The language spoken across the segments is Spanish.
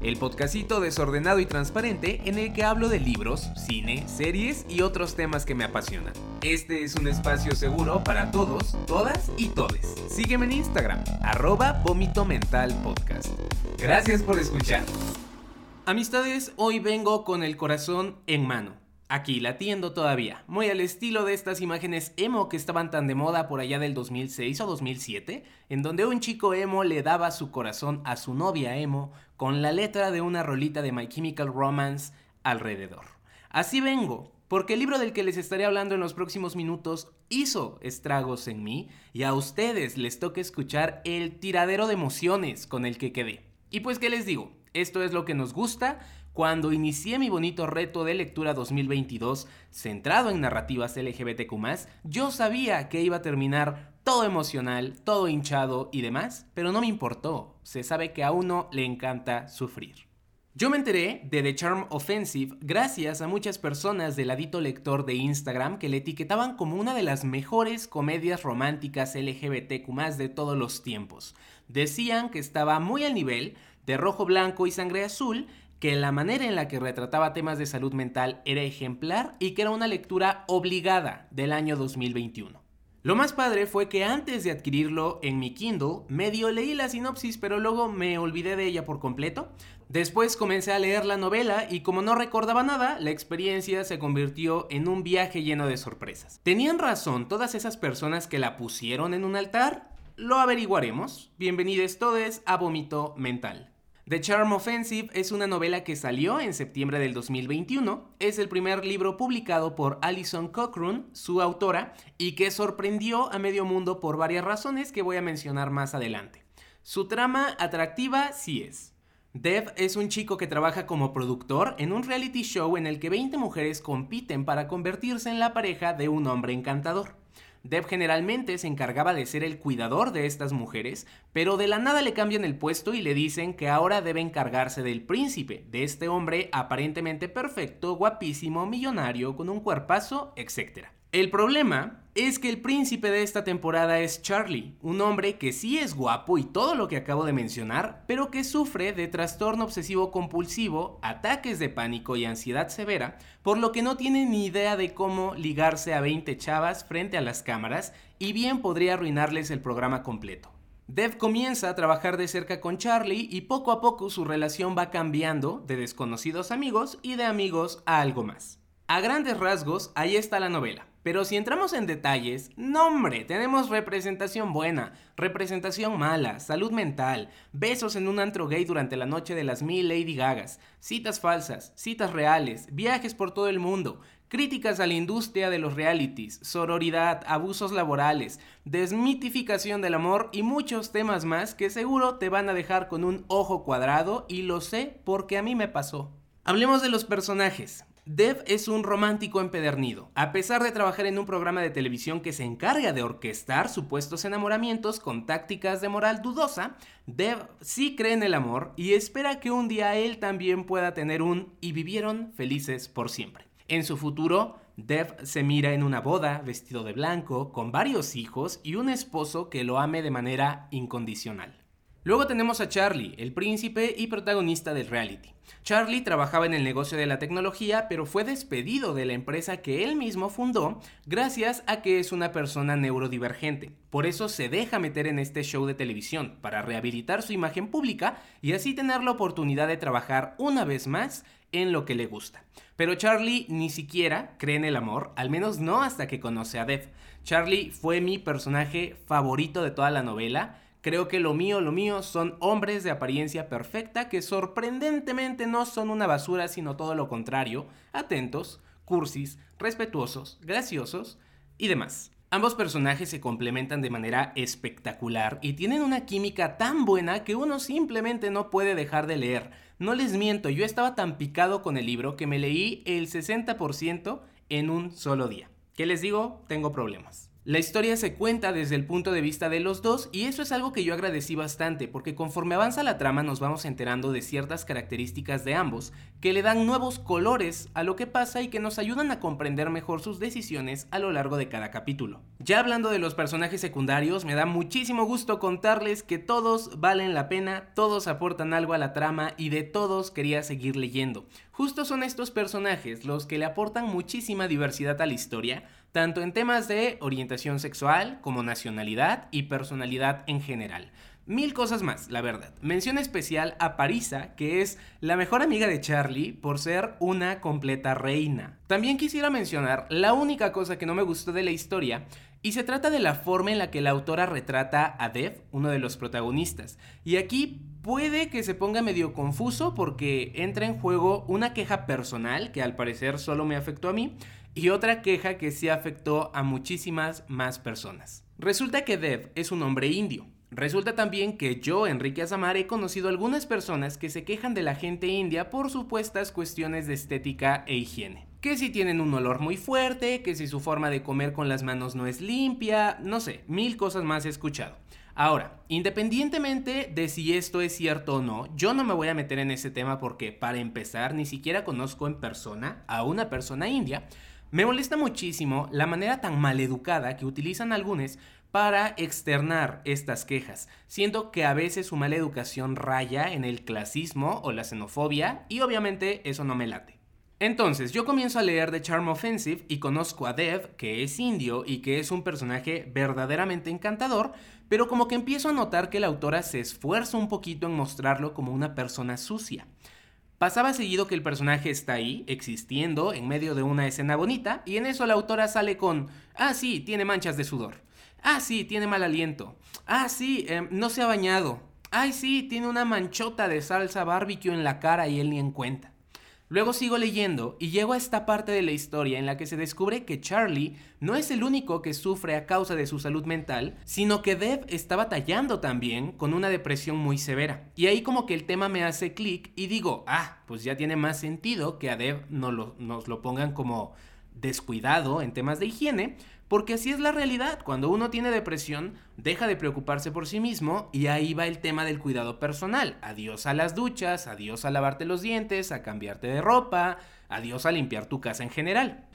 el podcastito desordenado y transparente en el que hablo de libros, cine, series y otros temas que me apasionan. Este es un espacio seguro para todos, todas y todes. Sígueme en Instagram, arroba Vómito Mental Podcast. Gracias por escuchar. Amistades, hoy vengo con el corazón en mano. Aquí latiendo todavía, muy al estilo de estas imágenes emo que estaban tan de moda por allá del 2006 o 2007, en donde un chico emo le daba su corazón a su novia emo con la letra de una rolita de My Chemical Romance alrededor. Así vengo, porque el libro del que les estaré hablando en los próximos minutos hizo estragos en mí y a ustedes les toca escuchar el tiradero de emociones con el que quedé. Y pues, ¿qué les digo? Esto es lo que nos gusta, cuando inicié mi bonito reto de lectura 2022 centrado en narrativas LGBTQ, yo sabía que iba a terminar todo emocional, todo hinchado y demás, pero no me importó. Se sabe que a uno le encanta sufrir. Yo me enteré de The Charm Offensive gracias a muchas personas del ladito lector de Instagram que le etiquetaban como una de las mejores comedias románticas LGBTQ de todos los tiempos. Decían que estaba muy al nivel de Rojo Blanco y Sangre Azul que la manera en la que retrataba temas de salud mental era ejemplar y que era una lectura obligada del año 2021. Lo más padre fue que antes de adquirirlo en mi Kindle, medio leí la sinopsis, pero luego me olvidé de ella por completo. Después comencé a leer la novela y como no recordaba nada, la experiencia se convirtió en un viaje lleno de sorpresas. ¿Tenían razón todas esas personas que la pusieron en un altar? Lo averiguaremos. Bienvenidos todos a Vómito Mental. The Charm Offensive es una novela que salió en septiembre del 2021. Es el primer libro publicado por Alison Cochrane, su autora, y que sorprendió a medio mundo por varias razones que voy a mencionar más adelante. Su trama atractiva sí es. Dev es un chico que trabaja como productor en un reality show en el que 20 mujeres compiten para convertirse en la pareja de un hombre encantador. Deb generalmente se encargaba de ser el cuidador de estas mujeres, pero de la nada le cambian el puesto y le dicen que ahora debe encargarse del príncipe, de este hombre aparentemente perfecto, guapísimo, millonario, con un cuerpazo, etc. El problema es que el príncipe de esta temporada es Charlie, un hombre que sí es guapo y todo lo que acabo de mencionar, pero que sufre de trastorno obsesivo compulsivo, ataques de pánico y ansiedad severa, por lo que no tiene ni idea de cómo ligarse a 20 chavas frente a las cámaras y bien podría arruinarles el programa completo. Dev comienza a trabajar de cerca con Charlie y poco a poco su relación va cambiando de desconocidos amigos y de amigos a algo más. A grandes rasgos, ahí está la novela. Pero si entramos en detalles, no tenemos representación buena, representación mala, salud mental, besos en un antro gay durante la noche de las mil Lady Gagas, citas falsas, citas reales, viajes por todo el mundo, críticas a la industria de los realities, sororidad, abusos laborales, desmitificación del amor y muchos temas más que seguro te van a dejar con un ojo cuadrado y lo sé porque a mí me pasó. Hablemos de los personajes. Dev es un romántico empedernido. A pesar de trabajar en un programa de televisión que se encarga de orquestar supuestos enamoramientos con tácticas de moral dudosa, Dev sí cree en el amor y espera que un día él también pueda tener un y vivieron felices por siempre. En su futuro, Dev se mira en una boda vestido de blanco, con varios hijos y un esposo que lo ame de manera incondicional. Luego tenemos a Charlie, el príncipe y protagonista del reality. Charlie trabajaba en el negocio de la tecnología, pero fue despedido de la empresa que él mismo fundó gracias a que es una persona neurodivergente. Por eso se deja meter en este show de televisión, para rehabilitar su imagen pública y así tener la oportunidad de trabajar una vez más en lo que le gusta. Pero Charlie ni siquiera cree en el amor, al menos no hasta que conoce a Dev. Charlie fue mi personaje favorito de toda la novela Creo que lo mío, lo mío son hombres de apariencia perfecta que sorprendentemente no son una basura, sino todo lo contrario, atentos, cursis, respetuosos, graciosos y demás. Ambos personajes se complementan de manera espectacular y tienen una química tan buena que uno simplemente no puede dejar de leer. No les miento, yo estaba tan picado con el libro que me leí el 60% en un solo día. ¿Qué les digo? Tengo problemas. La historia se cuenta desde el punto de vista de los dos y eso es algo que yo agradecí bastante porque conforme avanza la trama nos vamos enterando de ciertas características de ambos que le dan nuevos colores a lo que pasa y que nos ayudan a comprender mejor sus decisiones a lo largo de cada capítulo. Ya hablando de los personajes secundarios, me da muchísimo gusto contarles que todos valen la pena, todos aportan algo a la trama y de todos quería seguir leyendo. Justo son estos personajes los que le aportan muchísima diversidad a la historia, tanto en temas de orientación sexual como nacionalidad y personalidad en general. Mil cosas más, la verdad. Mención especial a Parisa, que es la mejor amiga de Charlie por ser una completa reina. También quisiera mencionar la única cosa que no me gustó de la historia, y se trata de la forma en la que la autora retrata a Dev, uno de los protagonistas. Y aquí puede que se ponga medio confuso porque entra en juego una queja personal, que al parecer solo me afectó a mí, y otra queja que sí afectó a muchísimas más personas. Resulta que Dev es un hombre indio. Resulta también que yo, Enrique Azamar, he conocido algunas personas que se quejan de la gente india por supuestas cuestiones de estética e higiene. Que si tienen un olor muy fuerte, que si su forma de comer con las manos no es limpia, no sé, mil cosas más he escuchado. Ahora, independientemente de si esto es cierto o no, yo no me voy a meter en ese tema porque, para empezar, ni siquiera conozco en persona a una persona india, me molesta muchísimo la manera tan maleducada que utilizan algunos para externar estas quejas, siendo que a veces su mala educación raya en el clasismo o la xenofobia y obviamente eso no me late. Entonces, yo comienzo a leer The Charm Offensive y conozco a Dev, que es indio y que es un personaje verdaderamente encantador, pero como que empiezo a notar que la autora se esfuerza un poquito en mostrarlo como una persona sucia. Pasaba seguido que el personaje está ahí, existiendo, en medio de una escena bonita, y en eso la autora sale con, ah, sí, tiene manchas de sudor. Ah, sí, tiene mal aliento. Ah, sí, em, no se ha bañado. Ay, sí, tiene una manchota de salsa barbecue en la cara y él ni en cuenta. Luego sigo leyendo y llego a esta parte de la historia en la que se descubre que Charlie no es el único que sufre a causa de su salud mental, sino que Dev está batallando también con una depresión muy severa. Y ahí como que el tema me hace clic y digo, ah, pues ya tiene más sentido que a Dev lo, nos lo pongan como descuidado en temas de higiene, porque así es la realidad. Cuando uno tiene depresión, deja de preocuparse por sí mismo y ahí va el tema del cuidado personal. Adiós a las duchas, adiós a lavarte los dientes, a cambiarte de ropa, adiós a limpiar tu casa en general.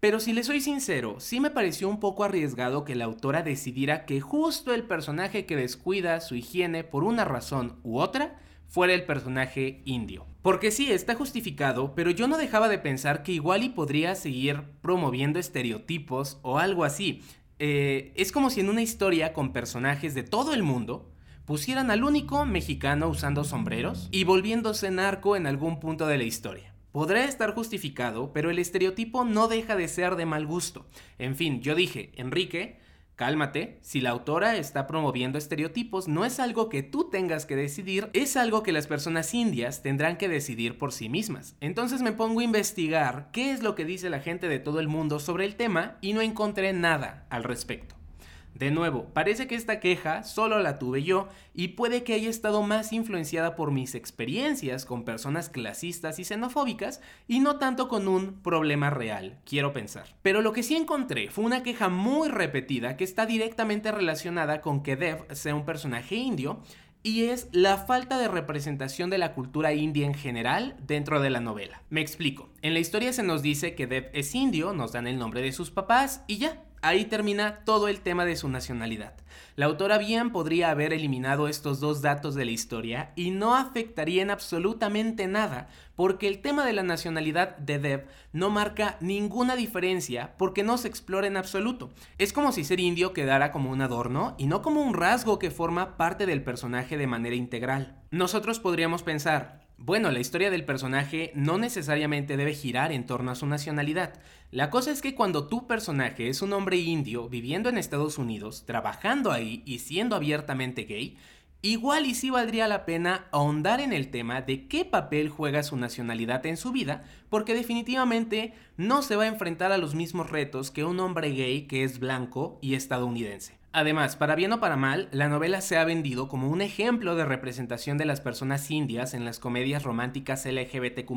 Pero si le soy sincero, sí me pareció un poco arriesgado que la autora decidiera que justo el personaje que descuida su higiene por una razón u otra fuera el personaje indio. Porque sí, está justificado, pero yo no dejaba de pensar que igual y podría seguir promoviendo estereotipos o algo así. Eh, es como si en una historia con personajes de todo el mundo pusieran al único mexicano usando sombreros y volviéndose narco en algún punto de la historia. Podrá estar justificado, pero el estereotipo no deja de ser de mal gusto. En fin, yo dije, Enrique, Cálmate, si la autora está promoviendo estereotipos, no es algo que tú tengas que decidir, es algo que las personas indias tendrán que decidir por sí mismas. Entonces me pongo a investigar qué es lo que dice la gente de todo el mundo sobre el tema y no encontré nada al respecto. De nuevo, parece que esta queja solo la tuve yo y puede que haya estado más influenciada por mis experiencias con personas clasistas y xenofóbicas y no tanto con un problema real, quiero pensar. Pero lo que sí encontré fue una queja muy repetida que está directamente relacionada con que Dev sea un personaje indio y es la falta de representación de la cultura india en general dentro de la novela. Me explico. En la historia se nos dice que Dev es indio, nos dan el nombre de sus papás y ya. Ahí termina todo el tema de su nacionalidad. La autora bien podría haber eliminado estos dos datos de la historia y no afectarían absolutamente nada, porque el tema de la nacionalidad de Dev no marca ninguna diferencia porque no se explora en absoluto. Es como si ser indio quedara como un adorno y no como un rasgo que forma parte del personaje de manera integral. Nosotros podríamos pensar, bueno, la historia del personaje no necesariamente debe girar en torno a su nacionalidad. La cosa es que cuando tu personaje es un hombre indio viviendo en Estados Unidos, trabajando ahí y siendo abiertamente gay, igual y sí valdría la pena ahondar en el tema de qué papel juega su nacionalidad en su vida, porque definitivamente no se va a enfrentar a los mismos retos que un hombre gay que es blanco y estadounidense. Además, para bien o para mal, la novela se ha vendido como un ejemplo de representación de las personas indias en las comedias románticas LGBTQ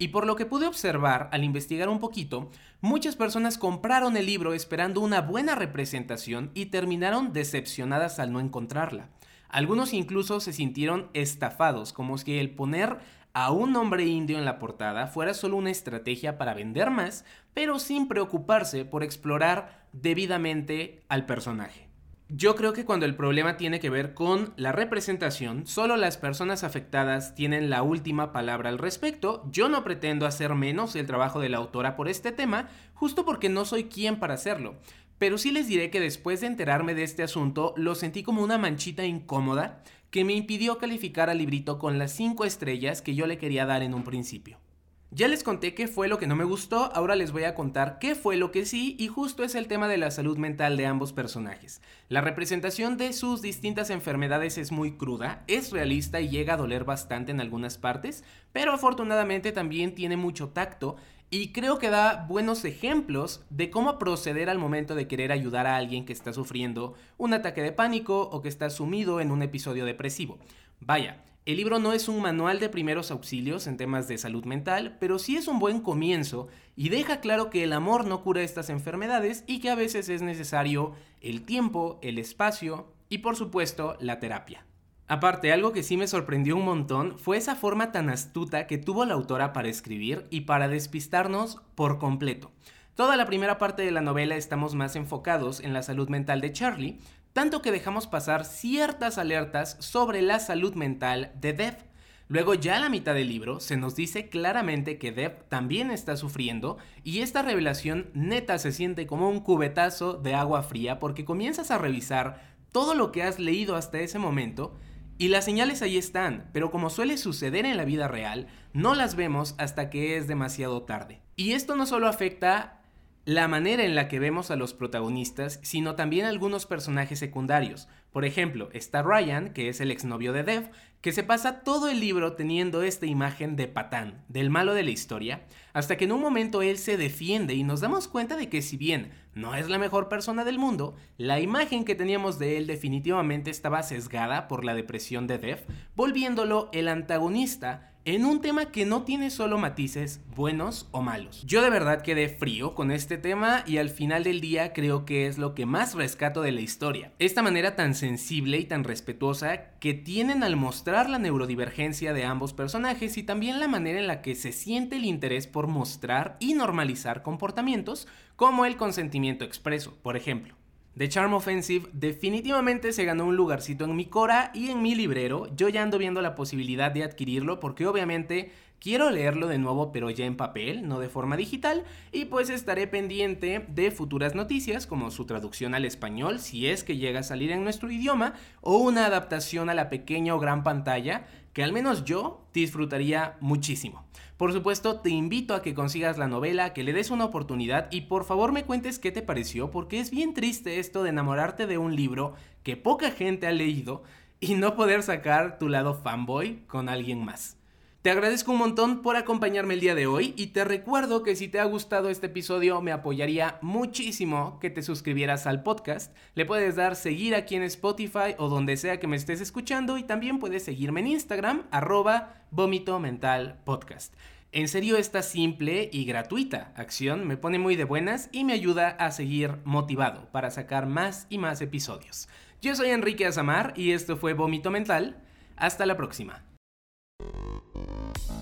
y por lo que pude observar al investigar un poquito, muchas personas compraron el libro esperando una buena representación y terminaron decepcionadas al no encontrarla. Algunos incluso se sintieron estafados, como si el poner a un nombre indio en la portada fuera solo una estrategia para vender más, pero sin preocuparse por explorar debidamente al personaje. Yo creo que cuando el problema tiene que ver con la representación, solo las personas afectadas tienen la última palabra al respecto. Yo no pretendo hacer menos el trabajo de la autora por este tema, justo porque no soy quien para hacerlo. Pero sí les diré que después de enterarme de este asunto, lo sentí como una manchita incómoda que me impidió calificar al librito con las 5 estrellas que yo le quería dar en un principio. Ya les conté qué fue lo que no me gustó, ahora les voy a contar qué fue lo que sí y justo es el tema de la salud mental de ambos personajes. La representación de sus distintas enfermedades es muy cruda, es realista y llega a doler bastante en algunas partes, pero afortunadamente también tiene mucho tacto y creo que da buenos ejemplos de cómo proceder al momento de querer ayudar a alguien que está sufriendo un ataque de pánico o que está sumido en un episodio depresivo. Vaya, el libro no es un manual de primeros auxilios en temas de salud mental, pero sí es un buen comienzo y deja claro que el amor no cura estas enfermedades y que a veces es necesario el tiempo, el espacio y por supuesto la terapia. Aparte, algo que sí me sorprendió un montón fue esa forma tan astuta que tuvo la autora para escribir y para despistarnos por completo. Toda la primera parte de la novela estamos más enfocados en la salud mental de Charlie, tanto que dejamos pasar ciertas alertas sobre la salud mental de Dev. Luego ya a la mitad del libro se nos dice claramente que Dev también está sufriendo y esta revelación neta se siente como un cubetazo de agua fría porque comienzas a revisar todo lo que has leído hasta ese momento y las señales ahí están, pero como suele suceder en la vida real, no las vemos hasta que es demasiado tarde. Y esto no solo afecta la manera en la que vemos a los protagonistas, sino también algunos personajes secundarios. Por ejemplo, está Ryan, que es el exnovio de Dev, que se pasa todo el libro teniendo esta imagen de patán, del malo de la historia, hasta que en un momento él se defiende y nos damos cuenta de que si bien no es la mejor persona del mundo, la imagen que teníamos de él definitivamente estaba sesgada por la depresión de Dev, volviéndolo el antagonista en un tema que no tiene solo matices buenos o malos. Yo de verdad quedé frío con este tema y al final del día creo que es lo que más rescato de la historia. Esta manera tan sensible y tan respetuosa que tienen al mostrar la neurodivergencia de ambos personajes y también la manera en la que se siente el interés por mostrar y normalizar comportamientos como el consentimiento expreso, por ejemplo. The Charm Offensive definitivamente se ganó un lugarcito en mi Cora y en mi librero. Yo ya ando viendo la posibilidad de adquirirlo porque obviamente quiero leerlo de nuevo pero ya en papel, no de forma digital. Y pues estaré pendiente de futuras noticias como su traducción al español si es que llega a salir en nuestro idioma o una adaptación a la pequeña o gran pantalla que al menos yo disfrutaría muchísimo. Por supuesto, te invito a que consigas la novela, que le des una oportunidad y por favor me cuentes qué te pareció, porque es bien triste esto de enamorarte de un libro que poca gente ha leído y no poder sacar tu lado fanboy con alguien más. Te agradezco un montón por acompañarme el día de hoy y te recuerdo que si te ha gustado este episodio me apoyaría muchísimo que te suscribieras al podcast. Le puedes dar seguir aquí en Spotify o donde sea que me estés escuchando y también puedes seguirme en Instagram arroba vómito mental podcast. En serio esta simple y gratuita acción me pone muy de buenas y me ayuda a seguir motivado para sacar más y más episodios. Yo soy Enrique Azamar y esto fue Vómito Mental. Hasta la próxima.